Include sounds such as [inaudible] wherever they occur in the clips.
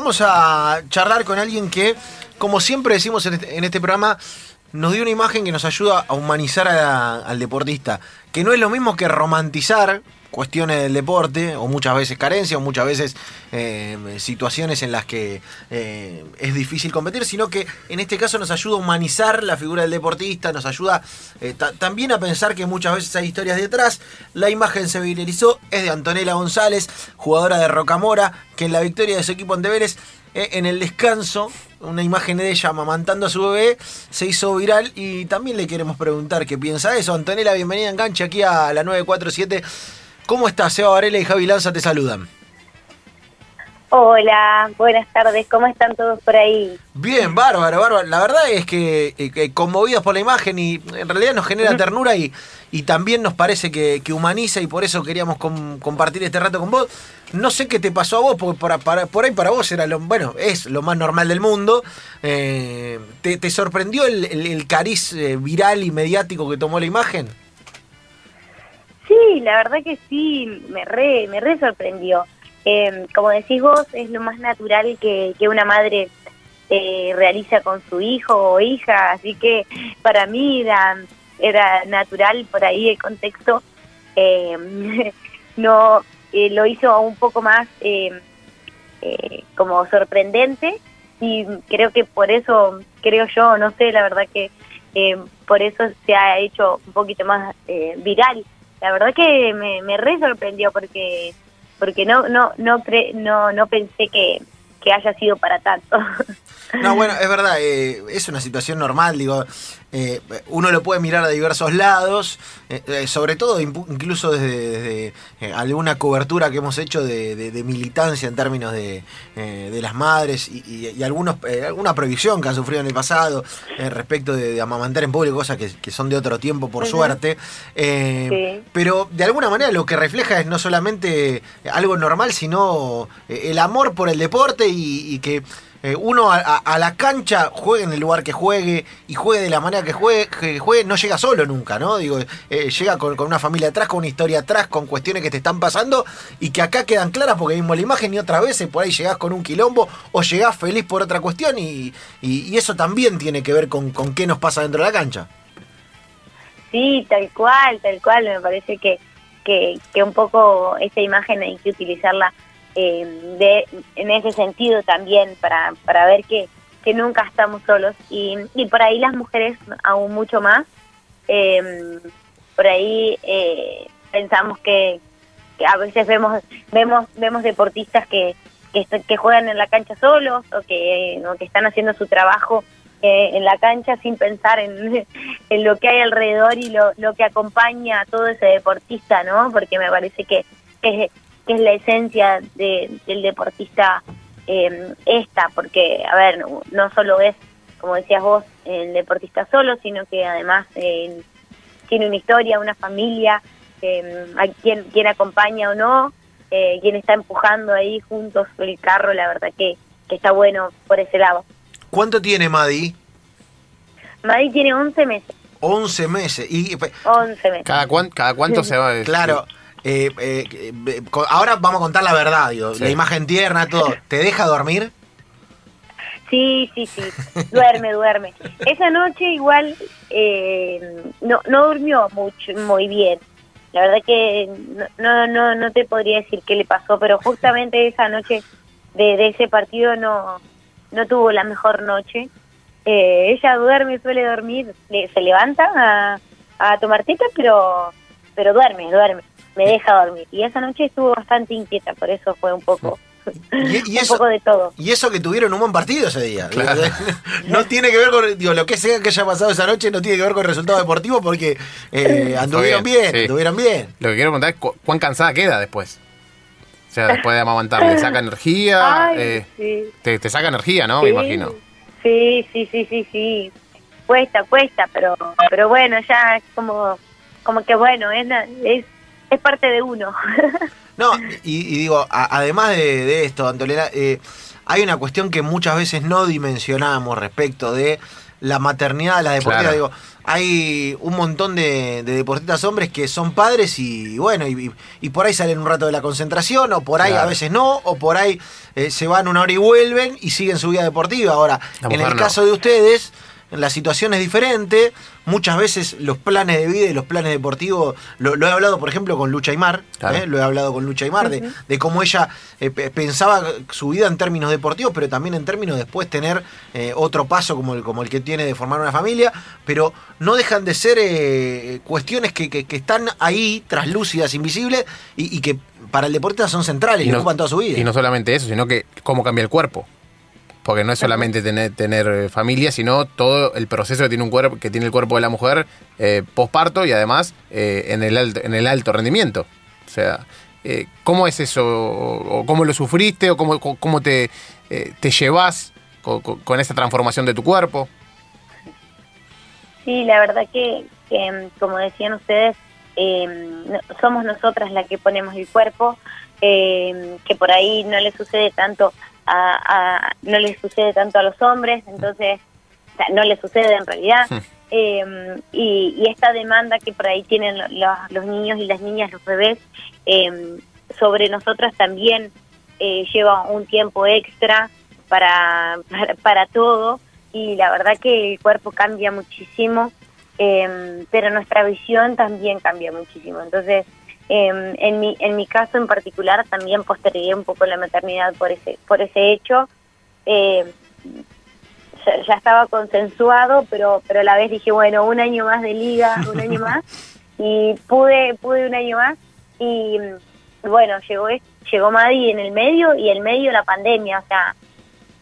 vamos a charlar con alguien que, como siempre decimos en este, en este programa, nos dio una imagen que nos ayuda a humanizar al deportista. Que no es lo mismo que romantizar cuestiones del deporte, o muchas veces carencias, o muchas veces eh, situaciones en las que eh, es difícil competir, sino que en este caso nos ayuda a humanizar la figura del deportista, nos ayuda eh, ta- también a pensar que muchas veces hay historias detrás. La imagen se viralizó, es de Antonella González, jugadora de Rocamora, que en la victoria de su equipo en Deberes, eh, en el descanso, una imagen de ella amamantando a su bebé, se hizo viral y también le queremos preguntar qué piensa de eso. Antonella, bienvenida a Enganche aquí a la 947. ¿Cómo estás? Seba Varela y Javi Lanza te saludan. Hola, buenas tardes, ¿cómo están todos por ahí? Bien, bárbaro, bárbaro. La verdad es que, eh, que conmovidos por la imagen y en realidad nos genera ternura y, y también nos parece que, que humaniza y por eso queríamos com- compartir este rato con vos. No sé qué te pasó a vos, porque para, para- por ahí para vos era lo, bueno, es lo más normal del mundo. Eh, ¿te, te sorprendió el, el- el cariz eh, viral y mediático que tomó la imagen? Sí, la verdad que sí, me re, me re sorprendió. Eh, como decís vos, es lo más natural que, que una madre eh, realiza con su hijo o hija, así que para mí era, era natural por ahí el contexto. [laughs] Eh, no lo hizo un poco más eh, eh, como sorprendente y creo que por eso, creo yo, no sé, la verdad que por eso se ha hecho un poquito más eh, viral. La verdad que me, me re sorprendió porque porque no no no cre- no no pensé que, que haya sido para tanto. No, bueno, es verdad, eh, es una situación normal, digo, eh, uno lo puede mirar de diversos lados, eh, eh, sobre todo incluso desde, desde, alguna cobertura que hemos hecho de, de- de militancia en términos de, de las madres y, y- y algunos, alguna prohibición que han sufrido en el pasado respecto de, amamantar en público, cosas que, que son de otro tiempo, por suerte. Sí. Pero de alguna manera lo que refleja es no solamente algo normal, sino el amor por el deporte y, y que eh, uno a, a- la cancha juegue en el lugar que juegue y juegue de la manera que juegue, juegue no llega solo nunca, ¿no? Digo, eh, llega con, con una familia atrás, con una historia atrás, con cuestiones que te están pasando y que acá quedan claras porque mismo la imagen y otras veces por ahí llegás con un quilombo o llegás feliz por otra cuestión y, y- y eso también tiene que ver con, con qué nos pasa dentro de la cancha. Sí, tal cual, tal cual. Me parece que, que, que un poco esa imagen hay que utilizarla eh, de, en ese sentido también para, para ver que, que nunca estamos solos. Y, y por ahí las mujeres aún mucho más. Eh, por ahí eh, pensamos que, a veces vemos vemos vemos deportistas que, que, que juegan en la cancha solos o que, o que están haciendo su trabajo eh, en la cancha sin pensar en, [laughs] en lo que hay alrededor y lo, lo que acompaña a todo ese deportista, ¿no? Porque me parece que es, que es la esencia de- del deportista eh, esta, porque, a ver, no, no solo es, como decías vos, el deportista solo, sino que además eh, tiene una historia, una familia, eh, a quien, quien acompaña o no, eh, quien está empujando ahí juntos el carro, la verdad que, que está bueno por ese lado. ¿Cuánto tiene Madi? Madrid tiene 11 meses, 11 meses. Y, 11 meses. ¿Cada, cuán- cada cuánto se va? Claro. Eh, eh, eh, ahora vamos a contar la verdad, digo, Sí. la imagen tierna, todo. [laughs] ¿Te deja dormir? Sí, sí, sí, duerme, duerme. Esa noche igual eh, no, no durmió mucho, muy bien. La verdad que no, no, no, no te podría decir qué le pasó, pero justamente esa noche de, de ese partido no, no tuvo la mejor noche. Eh, ella duerme, suele dormir, le- se levanta a, a tomar teta, pero, pero duerme, duerme, me deja dormir. Y esa noche estuvo bastante inquieta, por eso fue un poco, Y, [laughs] y un eso, poco de todo. y eso que tuvieron un buen partido ese día. Claro. [laughs] No tiene que ver con, digo, lo que sea que haya pasado esa noche no tiene que ver con el resultado deportivo porque eh, anduvieron bien, bien, sí. anduvieron bien. Lo que quiero preguntar es cu- cuán cansada queda después. O sea, después de amamantar, ¿le saca energía? Ay, Eh, sí. te, te saca energía, ¿no? Me imagino. Sí, sí, sí, sí, sí. Cuesta, cuesta, pero pero bueno, ya es como como que bueno, es es, es parte de uno. [laughs] No, y, y digo, a- además de, de esto, Antolera, eh, hay una cuestión que muchas veces no dimensionamos respecto de la maternidad, la deportiva. Claro. Digo, hay un montón de, de deportistas hombres que son padres y bueno, y, y por ahí salen un rato de la concentración, o por ahí Claro. a veces no, o por ahí eh, se van una hora y vuelven y siguen su vida deportiva. Ahora, en el no. caso de ustedes, la situación es diferente. Muchas veces los planes de vida y los planes deportivos, lo, lo he hablado, por ejemplo, con Lucha Aymar, Claro. ¿eh? lo he hablado con Lucha Aymar, de, de cómo ella eh, pe- pensaba su vida en términos deportivos, pero también en términos de después tener eh, otro paso como el, como el que tiene de formar una familia, pero no dejan de ser eh, cuestiones que, que- que están ahí, traslúcidas, invisibles, y, y que para el deportista son centrales y, no, ocupan toda su vida. y no solamente eso, sino que cómo cambia el cuerpo. Porque no es solamente tener, tener eh, familia, sino todo el proceso que tiene un cuerpo, que tiene el cuerpo de la mujer eh, posparto y además eh, en, el alto, en el alto rendimiento. O sea, eh, ¿cómo es eso? ¿O cómo lo sufriste? ¿O cómo, cómo te, te llevas con, esa transformación de tu cuerpo? Sí, la verdad que, que, como decían ustedes, somos nosotras las que ponemos el cuerpo, que por ahí no le sucede tanto a, a- no le sucede tanto a los hombres, entonces o sea, no le sucede en realidad. Eh, y, y esta demanda que por ahí tienen lo- lo- los niños y las niñas, los bebés, eh, sobre nosotras también eh, lleva un tiempo extra para, para, para todo y la verdad que el cuerpo cambia muchísimo, eh, pero nuestra visión también cambia muchísimo. Entonces, eh, en, mi, en mi caso en particular también postergué un poco la maternidad por ese, por ese hecho. Eh, ya, ya estaba consensuado, pero, pero a la vez dije, bueno, un año más de liga, un año [laughs] más, y pude, pude un año más, y bueno, llegó, llegó Madi en el medio, y el medio la pandemia, o sea,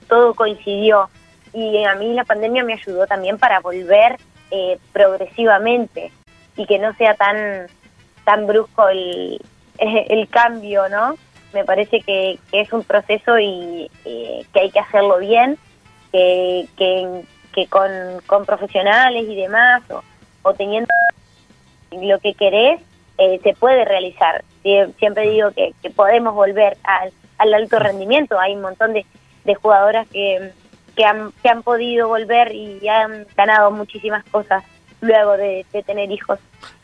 todo coincidió, y a mí la pandemia me ayudó también para volver eh, progresivamente, y que no sea tan, tan brusco el, el cambio, ¿no? Me parece que, que es un proceso y eh, que hay que hacerlo bien, que, que, que con, con profesionales y demás, o, o teniendo lo que querés, eh, se puede realizar. Sie- Siempre digo que, que podemos volver al, al alto rendimiento. Hay un montón de, de jugadoras que, que, han, que han podido volver y han ganado muchísimas cosas luego de, de tener hijos.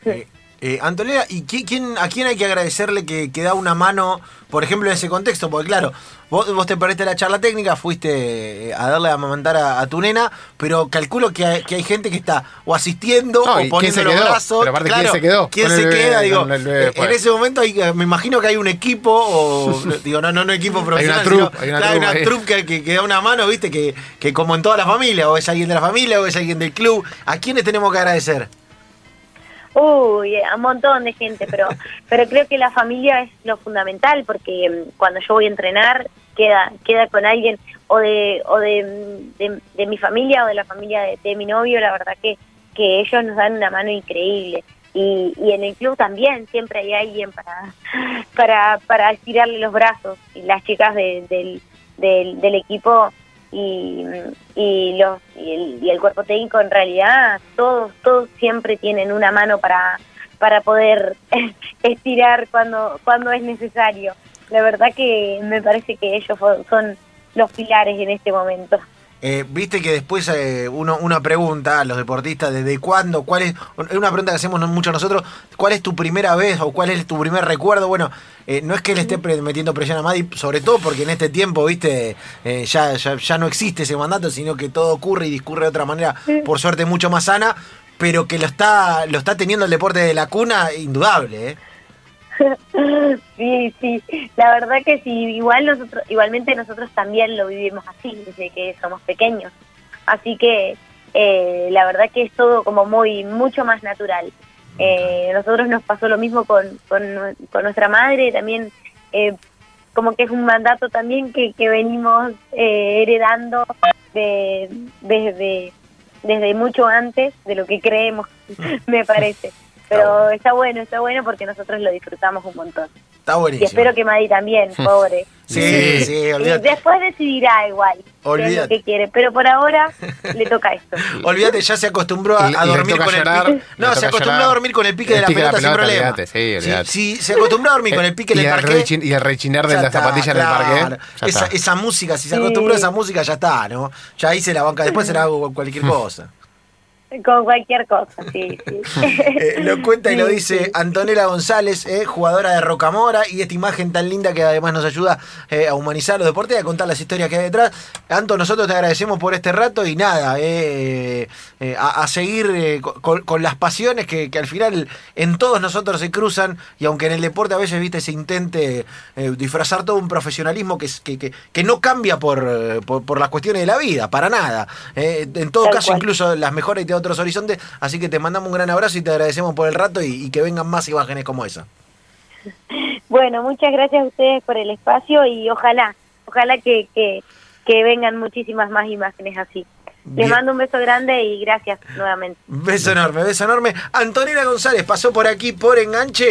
Eh, eh, Antonella, ¿y qui- quién, a quién hay que agradecerle que, que da una mano, por ejemplo, en ese contexto? Porque claro, vos, vos te perdiste la charla técnica, fuiste eh, a darle a amamantar a, a tu nena, pero calculo que hay, que hay gente que está o asistiendo No, o ¿y poniendo los brazos. Pero aparte, ¿quién se quedó ¿Quién se bebé- queda? Digo, bebé en ese momento hay, me imagino que hay un equipo, o digo, no, no, no equipo profesional. hay una claro, troupe que, que, que da una mano, viste, que, que como en toda la familia, o es alguien de la familia, o es alguien del club. ¿A quiénes tenemos que agradecer? Uy, a un montón de gente, pero [laughs] pero creo que la familia es lo fundamental porque mm, cuando yo voy a entrenar queda queda con alguien o de o de, mm, de, de mi familia o de la familia de, de mi novio, la verdad que que ellos nos dan una mano increíble. Y, y en el club también siempre hay alguien para [laughs] para para estirarle los brazos y las chicas de- del, del, del equipo y, y los y el, y el cuerpo técnico en realidad todos todos siempre tienen una mano para para poder [laughs] estirar cuando cuando es necesario. La verdad que me parece que ellos son los pilares en este momento Eh, Viste que después eh, uno una pregunta a los deportistas, ¿desde cuándo? ¿Cuál es? Es una pregunta que hacemos mucho nosotros. ¿Cuál es tu primera vez o cuál es tu primer recuerdo? Bueno, eh, no es que le esté metiendo presión a Madi, sobre todo porque en este tiempo, viste, eh, ya, ya, ya no existe ese mandato, sino que todo ocurre y discurre de otra manera, por suerte mucho más sana, pero que lo está, lo está teniendo el deporte de la cuna, indudable, ¿eh? [laughs] sí sí. La verdad que sí igual nosotros igualmente nosotros también lo vivimos así desde que somos pequeños. Así que eh, la verdad que es todo como muy mucho más natural. Eh, nosotros nos pasó lo mismo con, con, con nuestra madre también eh, como que es un mandato también que, que venimos eh, heredando de- desde desde mucho antes de lo que creemos [laughs] me parece pero está bueno está bueno porque nosotros lo disfrutamos un montón Está Y buenísimo. espero que Madi también, pobre. Sí, Sí. sí, Y olvídate. después decidirá igual qué es Olvídate. lo que quiere, pero por ahora [laughs] le toca esto. Olvídate, ya se acostumbró a, Y- y dormir con llorar, el pique. No, se acostumbró llorar. a dormir con el pique de El la pique de la pelota sin problema. olvídate, sí, olvídate. Si, si se acostumbró a dormir con el pique y, del el parque. rechin- y el rechinar de las zapatillas en el parque. claro. ya Esa, esa música, si se Sí. acostumbró a esa música, ya está, ¿no? Ya se la banca, después será cualquier cosa. Con cualquier cosa, sí, sí. [laughs] Eh, lo cuenta y lo dice. Antonella González, eh, jugadora de Rocamora, y esta imagen tan linda que además nos ayuda eh, a humanizar los deportes y a contar las historias que hay detrás. Anto, nosotros te agradecemos por este rato y nada, eh, eh, a, a seguir eh, con, con las pasiones que, que al final en todos nosotros se cruzan y aunque en el deporte a veces viste se intente eh, disfrazar todo un profesionalismo que, que, que, que no cambia por, por, por las cuestiones de la vida, para nada. Eh, en todo Tal caso, cual. incluso las mejores de otros horizontes. Así que te mandamos un gran abrazo y te agradecemos por el rato y, y que vengan más imágenes como esa. Bueno, muchas gracias a ustedes por el espacio y ojalá, ojalá que, que, que vengan muchísimas más imágenes así. Les mando un beso grande y gracias nuevamente. Beso enorme, beso enorme. Antonella González pasó por aquí por enganche.